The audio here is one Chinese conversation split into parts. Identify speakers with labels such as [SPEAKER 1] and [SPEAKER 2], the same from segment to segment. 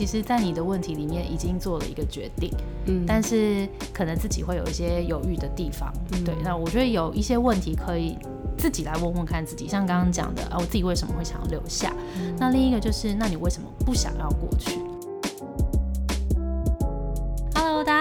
[SPEAKER 1] 其实，在你的问题里面已经做了一个决定，嗯，但是可能自己会有一些犹豫的地方，对。那我觉得有一些问题可以自己来问问看自己，像刚刚讲的啊，我自己为什么会想要留下？那另一个就是，那你为什么不想要过去？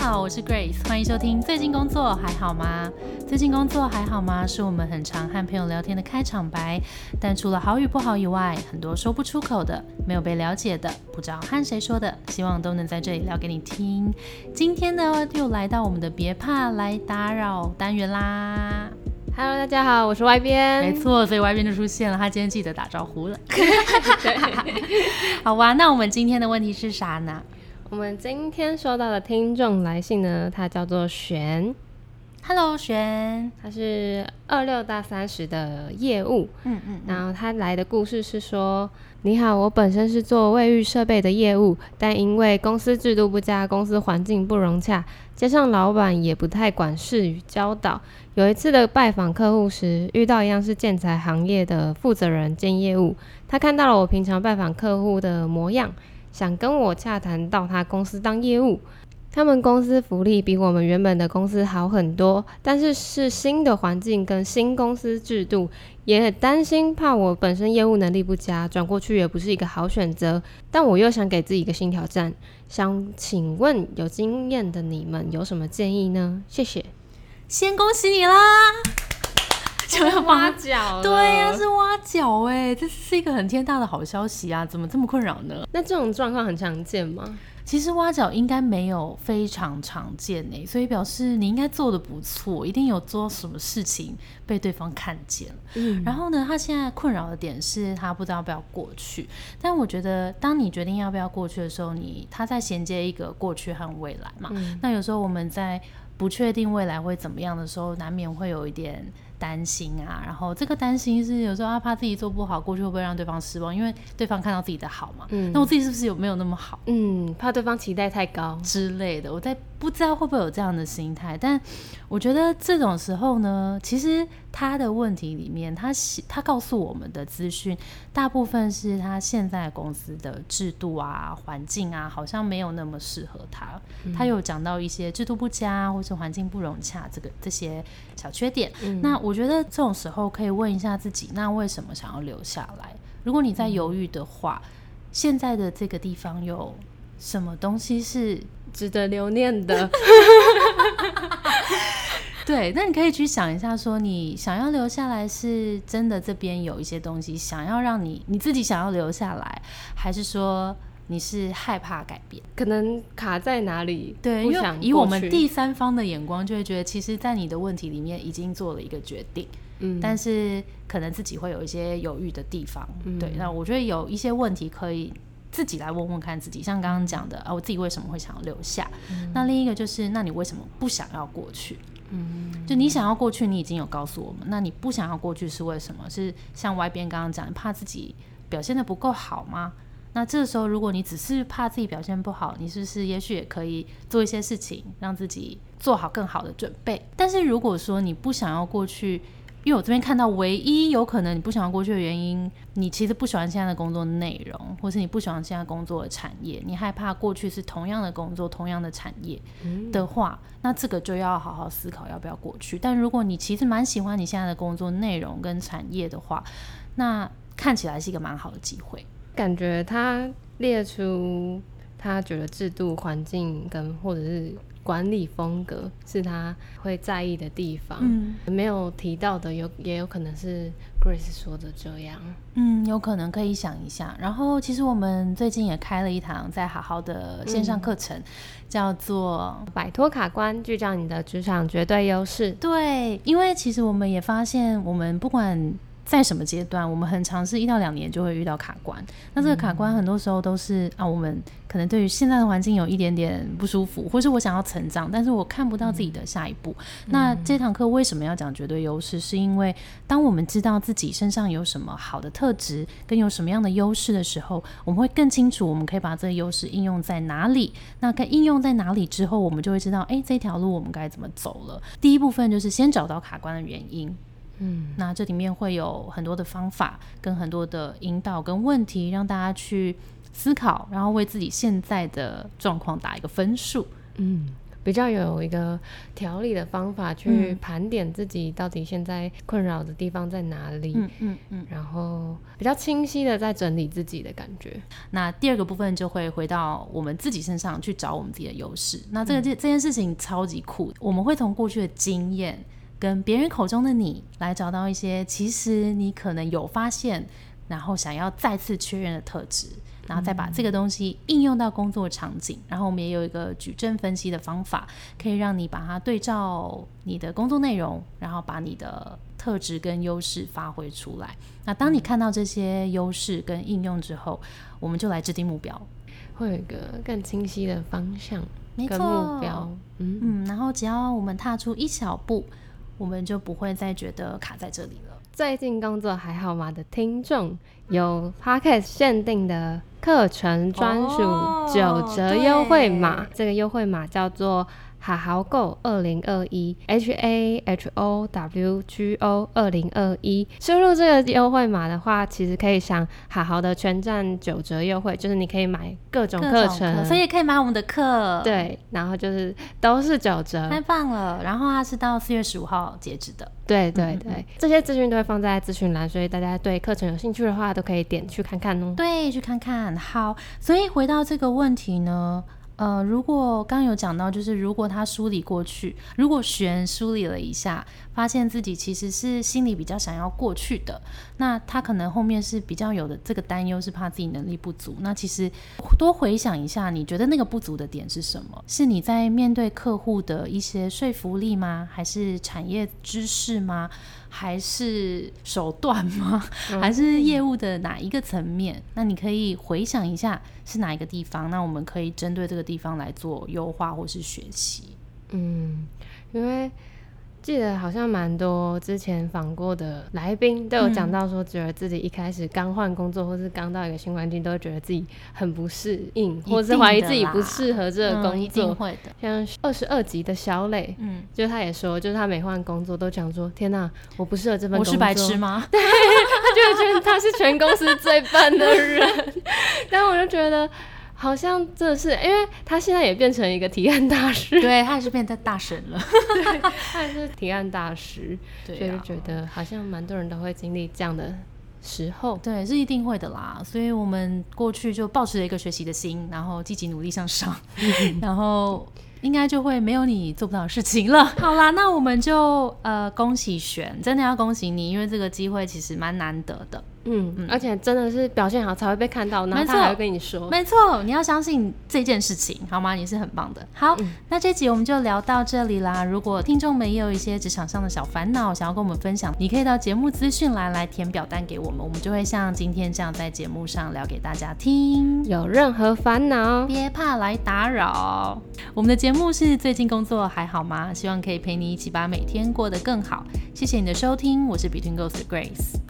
[SPEAKER 1] 好，我是 Grace，欢迎收听。最近工作还好吗？最近工作还好吗？是我们很常和朋友聊天的开场白。但除了好与不好以外，很多说不出口的、没有被了解的、不知道和谁说的，希望都能在这里聊给你听。今天呢，又来到我们的别怕来打扰单元啦。
[SPEAKER 2] Hello，大家好，我是外边。
[SPEAKER 1] 没错，所以外边就出现了。他今天记得打招呼了。好哇，那我们今天的问题是啥呢？
[SPEAKER 2] 我们今天收到的听众来信呢，他叫做璇。
[SPEAKER 1] Hello，璇，
[SPEAKER 2] 他是二六大三十的业务。嗯嗯。然后他来的故事是说：你好，我本身是做卫浴设备的业务，但因为公司制度不佳，公司环境不融洽，加上老板也不太管事与教导。有一次的拜访客户时，遇到一样是建材行业的负责人兼业务，他看到了我平常拜访客户的模样。想跟我洽谈到他公司当业务，他们公司福利比我们原本的公司好很多，但是是新的环境跟新公司制度，也很担心，怕我本身业务能力不佳，转过去也不是一个好选择。但我又想给自己一个新挑战，想请问有经验的你们有什么建议呢？谢谢，
[SPEAKER 1] 先恭喜你啦！
[SPEAKER 2] 就要挖角，
[SPEAKER 1] 对呀，是挖角哎，这是一个很天大的好消息啊！怎么这么困扰呢？
[SPEAKER 2] 那这种状况很常见吗？
[SPEAKER 1] 其实挖角应该没有非常常见哎，所以表示你应该做的不错，一定有做什么事情被对方看见了。嗯，然后呢，他现在困扰的点是他不知道要不要过去。但我觉得，当你决定要不要过去的时候，你他在衔接一个过去和未来嘛。那有时候我们在不确定未来会怎么样的时候，难免会有一点。担心啊，然后这个担心是有时候啊怕自己做不好，过去会不会让对方失望？因为对方看到自己的好嘛，嗯，那我自己是不是有没有那么好？
[SPEAKER 2] 嗯，怕对方期待太高
[SPEAKER 1] 之类的，我在不知道会不会有这样的心态，但我觉得这种时候呢，其实他的问题里面，他他告诉我们的资讯，大部分是他现在公司的制度啊、环境啊，好像没有那么适合他。他有讲到一些制度不佳或是环境不融洽这个这些小缺点，那我。我觉得这种时候可以问一下自己，那为什么想要留下来？如果你在犹豫的话，现在的这个地方有什么东西是
[SPEAKER 2] 值得留念的？
[SPEAKER 1] 对，那你可以去想一下，说你想要留下来，是真的这边有一些东西想要让你你自己想要留下来，还是说？你是害怕改变，
[SPEAKER 2] 可能卡在哪里？
[SPEAKER 1] 对，因为以我们第三方的眼光，就会觉得，其实，在你的问题里面已经做了一个决定，嗯，但是可能自己会有一些犹豫的地方，对。那我觉得有一些问题可以自己来问问看自己，像刚刚讲的啊，我自己为什么会想要留下？那另一个就是，那你为什么不想要过去？嗯，就你想要过去，你已经有告诉我们，那你不想要过去是为什么？是像外边刚刚讲，怕自己表现的不够好吗？那这时候，如果你只是怕自己表现不好，你是不是也许也可以做一些事情，让自己做好更好的准备？但是如果说你不想要过去，因为我这边看到唯一有可能你不想要过去的原因，你其实不喜欢现在的工作内容，或是你不喜欢现在工作的产业，你害怕过去是同样的工作、同样的产业的话，那这个就要好好思考要不要过去。但如果你其实蛮喜欢你现在的工作内容跟产业的话，那看起来是一个蛮好的机会。
[SPEAKER 2] 感觉他列出他觉得制度环境跟或者是管理风格是他会在意的地方，嗯，没有提到的有也有可能是 Grace 说的这样，
[SPEAKER 1] 嗯，有可能可以想一下。然后其实我们最近也开了一堂在好好的线上课程，叫做
[SPEAKER 2] 摆脱卡关，聚焦你的职场绝对优势。
[SPEAKER 1] 对，因为其实我们也发现，我们不管。在什么阶段，我们很尝试一到两年就会遇到卡关。那这个卡关很多时候都是啊，我们可能对于现在的环境有一点点不舒服，或是我想要成长，但是我看不到自己的下一步。那这堂课为什么要讲绝对优势？是因为当我们知道自己身上有什么好的特质，跟有什么样的优势的时候，我们会更清楚我们可以把这个优势应用在哪里。那该应用在哪里之后，我们就会知道，哎，这条路我们该怎么走了。第一部分就是先找到卡关的原因。嗯，那这里面会有很多的方法，跟很多的引导跟问题，让大家去思考，然后为自己现在的状况打一个分数。
[SPEAKER 2] 嗯。比较有一个调理的方法去盘点自己到底现在困扰的地方在哪里，嗯嗯嗯，然后比较清晰的在整理自己的感觉。
[SPEAKER 1] 那第二个部分就会回到我们自己身上去找我们自己的优势。那这个这这件事情超级酷，我们会从过去的经验跟别人口中的你来找到一些其实你可能有发现，然后想要再次确认的特质。然后再把这个东西应用到工作场景，然后我们也有一个矩阵分析的方法，可以让你把它对照你的工作内容，然后把你的特质跟优势发挥出来。那当你看到这些优势跟应用之后，我们就来制定目标，
[SPEAKER 2] 会有一个更清晰的方向跟目标。
[SPEAKER 1] 嗯嗯，然后只要我们踏出一小步，我们就不会再觉得卡在这里了。
[SPEAKER 2] 最近工作还好吗？的听众有 Podcast 限定的。课程专属九折优惠码，这个优惠码叫做。好好购二零二一 H A H O W G O 二零二一，输入这个优惠码的话，其实可以享好好的全站九折优惠，就是你可以买各种课程，
[SPEAKER 1] 所以可以买我们的课，
[SPEAKER 2] 对，然后就是都是九折，
[SPEAKER 1] 太棒了。然后它是到四月十五号截止的，
[SPEAKER 2] 对对对，这些资讯都会放在资讯栏，所以大家对课程有兴趣的话，都可以点去看看哦。
[SPEAKER 1] 对，去看看。好，所以回到这个问题呢？呃，如果刚有讲到，就是如果他梳理过去，如果玄梳理了一下，发现自己其实是心里比较想要过去的，那他可能后面是比较有的这个担忧，是怕自己能力不足。那其实多回想一下，你觉得那个不足的点是什么？是你在面对客户的一些说服力吗？还是产业知识吗？还是手段吗？还是业务的哪一个层面？那你可以回想一下是哪一个地方，那我们可以针对这个地方来做优化或是学习。
[SPEAKER 2] 嗯，因为。记得好像蛮多之前访过的来宾都有讲到说，觉得自己一开始刚换工作，或是刚到一个新环境，都会觉得自己很不适应，或是怀疑自己不适合这个工作。
[SPEAKER 1] 会的。
[SPEAKER 2] 像二十二集的小磊，嗯，就他也说，就是他每换工作都讲说：“天哪，我不适合这份工作。”我
[SPEAKER 1] 是白痴吗？
[SPEAKER 2] 对，他就觉得他是全公司最笨的人。但我就觉得。好像这是，因为他现在也变成一个提案大师，
[SPEAKER 1] 对他也是变成大神了，
[SPEAKER 2] 他也是提案大师，所以就觉得好像蛮多人都会经历这样的时候，
[SPEAKER 1] 对，是一定会的啦。所以我们过去就保持了一个学习的心，然后积极努力向上，然后应该就会没有你做不到的事情了。好啦，那我们就呃恭喜璇，真的要恭喜你，因为这个机会其实蛮难得的。
[SPEAKER 2] 嗯，而且真的是表现好才会被看到，然后他还会跟你说，
[SPEAKER 1] 没错，你要相信这件事情，好吗？你是很棒的。好，那这集我们就聊到这里啦。如果听众们也有一些职场上的小烦恼，想要跟我们分享，你可以到节目资讯栏来填表单给我们，我们就会像今天这样在节目上聊给大家听。
[SPEAKER 2] 有任何烦恼，
[SPEAKER 1] 别怕来打扰。我们的节目是最近工作还好吗？希望可以陪你一起把每天过得更好。谢谢你的收听，我是 Between Ghost 的 Grace，